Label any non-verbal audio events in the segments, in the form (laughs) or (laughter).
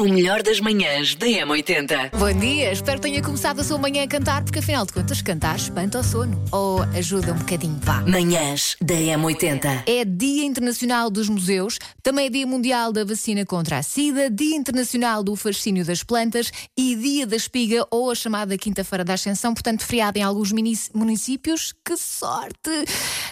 O melhor das manhãs da M80. Bom dia, espero que tenha começado a sua manhã a cantar, porque afinal de contas, cantar espanta o sono. Ou ajuda um bocadinho, vá. Manhãs da M80. É Dia Internacional dos Museus, também é Dia Mundial da Vacina contra a SIDA, Dia Internacional do Fascínio das Plantas e Dia da Espiga, ou a chamada Quinta-feira da Ascensão, portanto, feriado em alguns municípios. Que sorte!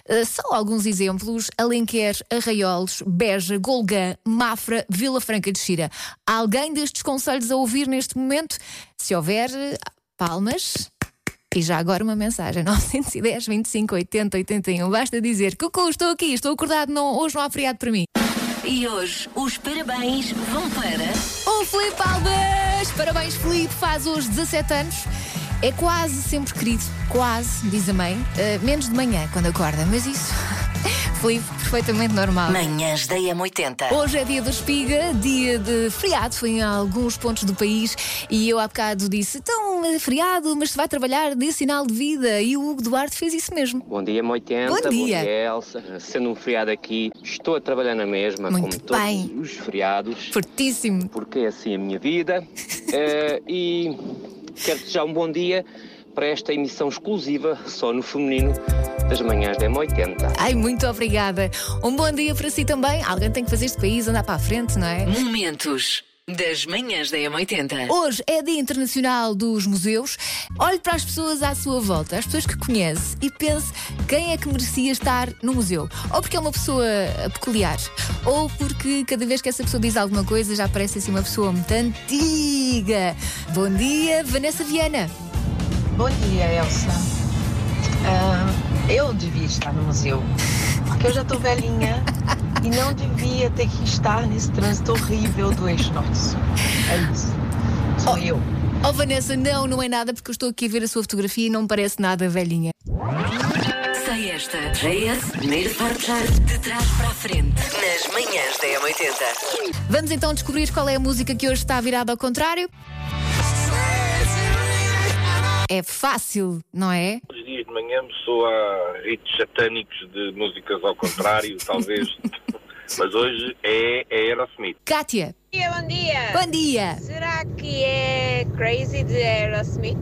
Uh, só alguns exemplos: Alenquer, Arraiolos, Beja, Golgã, Mafra, Vila Franca de Xira. Alguém destes conselhos a ouvir neste momento? Se houver, uh, palmas. E já agora uma mensagem: 910 25 80 81. Basta dizer: Cucu, estou aqui, estou acordado, não, hoje não há feriado para mim. E hoje os parabéns vão para. O Filipe Alves! Parabéns, Filipe, faz hoje 17 anos. É quase sempre querido, quase, diz a mãe. Uh, menos de manhã, quando acorda, mas isso, Filipe, perfeitamente normal. Manhãs da M80. Hoje é dia da espiga, dia de feriado, foi em alguns pontos do país e eu há bocado disse: então, é feriado, mas se vai trabalhar, dê sinal de vida. E o Hugo Duarte fez isso mesmo. Bom dia, M80. Bom dia. Elsa. Sendo um feriado aqui, estou a trabalhar na mesma, Muito como bem. todos os feriados, Fortíssimo. porque é assim a minha vida. (laughs) Eh, e quero desejar um bom dia para esta emissão exclusiva, só no feminino, das manhãs da M80. Ai, muito obrigada. Um bom dia para si também. Alguém tem que fazer este país andar para a frente, não é? Momentos das manhãs da M80. Hoje é Dia Internacional dos Museus. Olhe para as pessoas à sua volta, as pessoas que conhece, e pense quem é que merecia estar no museu. Ou porque é uma pessoa peculiar, ou porque cada vez que essa pessoa diz alguma coisa já parece assim uma pessoa muito antiga. Bom dia, Vanessa Viana. Bom dia, Elsa. Ah, eu devia estar no museu, porque eu já estou velhinha e não devia ter que estar nesse trânsito horrível do eixo norte-sul. É isso. Sou eu. Oh, Vanessa, não, não é nada, porque eu estou aqui a ver a sua fotografia e não me parece nada velhinha. Sei esta. JS, primeiro portar de trás para a frente. Nas manhãs da M80. Vamos então descobrir qual é a música que hoje está virada ao contrário. É fácil, não é? Manhã me sou a ritos satânicos de músicas ao contrário, (laughs) talvez. Mas hoje é, é Aerosmith. Kátia, Bom dia, bom dia. bom dia. Será que é Crazy de Aerosmith?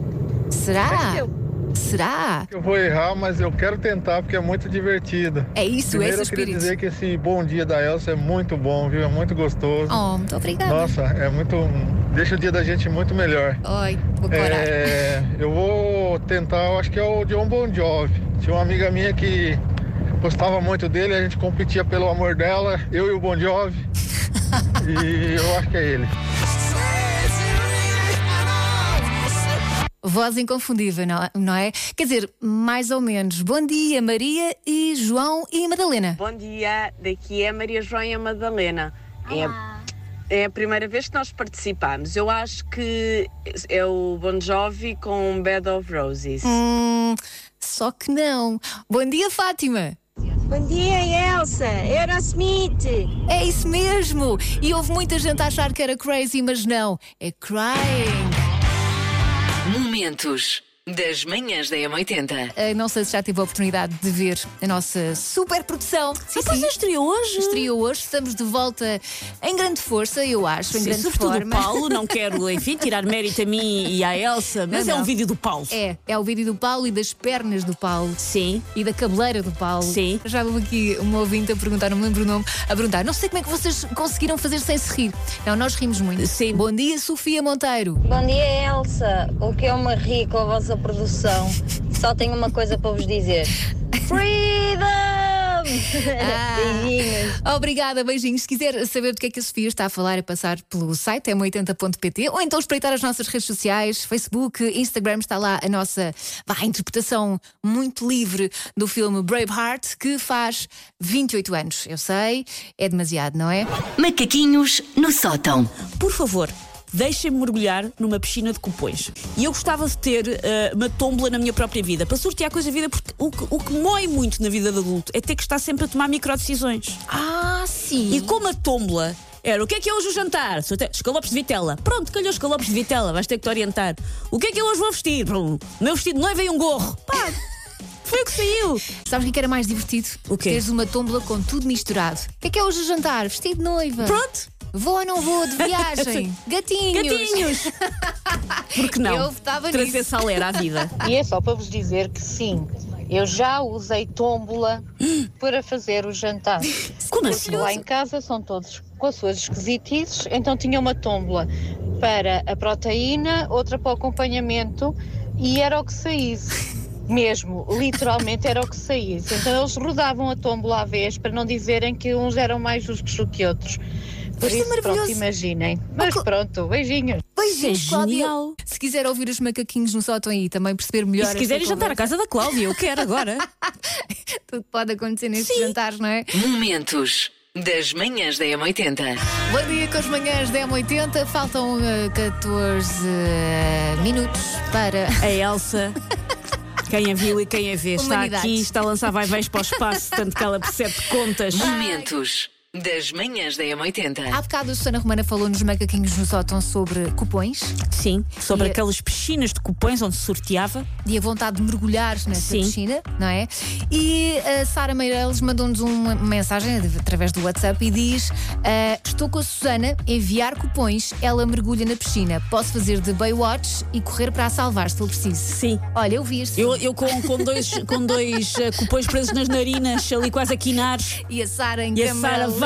Será? Pareceu. Será? Eu vou errar, mas eu quero tentar porque é muito divertido. É isso, Primeiro esse eu queria espírito. dizer que esse bom dia da Elsa é muito bom, viu? É muito gostoso. Oh, muito obrigada. Nossa, é muito. Deixa o dia da gente muito melhor. Oi, vou parar. É, eu vou tentar, eu acho que é o John Bon Jovi. Tinha uma amiga minha que gostava muito dele, a gente competia pelo amor dela, eu e o Bon Jovi. (laughs) e eu acho que é ele. Voz inconfundível, não, não é? Quer dizer, mais ou menos. Bom dia, Maria e João e Madalena. Bom dia, daqui é a Maria João e a Madalena. É, é a primeira vez que nós participamos. Eu acho que é o Bon Jovi com Bed of Roses. Hum, só que não. Bom dia, Fátima. Bom dia, Elsa. Aerosmith. É isso mesmo. E houve muita gente a achar que era crazy, mas não. É crying. Momentos das manhãs da M80. Ah, não sei se já tive a oportunidade de ver a nossa super produção. Sim, pois é, estreou hoje. Estreou hoje. Estamos de volta em grande força, eu acho, em Sim, grande sobretudo forma. o Paulo, não (laughs) quero, enfim, tirar mérito a mim e à Elsa, mas Não, é um não. vídeo do Paulo. É, é o vídeo do Paulo e das pernas do Paulo. Sim. E da cabeleira do Paulo. Sim. Já houve aqui uma ouvinte a perguntar, não me lembro o nome, a perguntar: não sei como é que vocês conseguiram fazer sem se rir. Não, nós rimos muito. Sim. Bom dia, Sofia Monteiro. Bom dia, Elsa. O que eu me ri com a vossa produção. Só tenho uma coisa para vos dizer: Freedom! (laughs) (laughs) Beijinhos. Obrigada, beijinhos. Se quiser saber do que é que a Sofia está a falar, é passar pelo site m80.pt ou então espreitar as nossas redes sociais, Facebook, Instagram, está lá a nossa vá, interpretação muito livre do filme Braveheart, que faz 28 anos. Eu sei, é demasiado, não é? Macaquinhos no sótão. Por favor, deixem-me mergulhar numa piscina de cupões. E eu gostava de ter eh, uma tómbola na minha própria vida, para sortear coisa da vida, porque o que, o que mói muito na vida de adulto é ter que estar sempre a tomar microdecisões. Ah, sim. E como a tómbola era o que é que é hoje o jantar? Escalopes de vitela. Pronto, calhou escalopes de vitela, vais ter que te orientar. O que é que eu hoje vou vestir? O meu vestido de noiva e um gorro. Pá, foi o que saiu. Sabes o que era mais divertido? O quê? Teres uma tómbola com tudo misturado. O que é que é hoje o jantar? Vestido de noiva. Pronto, Vou ou não vou de viagem? (laughs) Gatinhos! Gatinhos! (laughs) Porque não? Eu votava Trazer nisso. salera à vida. (laughs) E é só para vos dizer que sim, eu já usei tómbola (gasps) para fazer o jantar. Como Porque assim? lá em casa são todos com as suas esquisitices, então tinha uma tómbola para a proteína, outra para o acompanhamento e era o que saísse. Mesmo, literalmente era o que saísse. Então eles rodavam a tómbola à vez para não dizerem que uns eram mais justos do que outros. Por Isto é isso, pronto, maravilhoso. imaginem. Mas pronto, beijinhos. Beijinhos, É Cláudia. Se quiser ouvir os macaquinhos no sótão e também perceber melhor. E se quiserem jantar à casa da Cláudia, eu quero agora. (laughs) Tudo pode acontecer nestes jantares, não é? Momentos das manhãs da M80. Bom dia com as manhãs da M80. Faltam eh, 14 eh, minutos para. A Elsa. (laughs) Quem a viu e quem a vê está aqui, está a lançar vai-vais para o espaço, tanto que ela percebe contas. Momentos das manhãs da M80. Há bocado a Susana Romana falou nos macaquinhos no sótão sobre cupões Sim, sobre E aquelas piscinas de cupões onde se sorteava. e a vontade de mergulhar nessa Sim. piscina, não é? E a Sara Meireles mandou-nos uma mensagem através do WhatsApp e diz: ah, Estou com a Susana, enviar cupões, ela mergulha na piscina. Posso fazer de Baywatch e correr para a salvar se for preciso. Sim. Olha, eu vi este Eu, eu com, com dois, com dois eh, cupões presos nas narinas, ali quase a quinar. E a Sara em E a câmara Sara vai.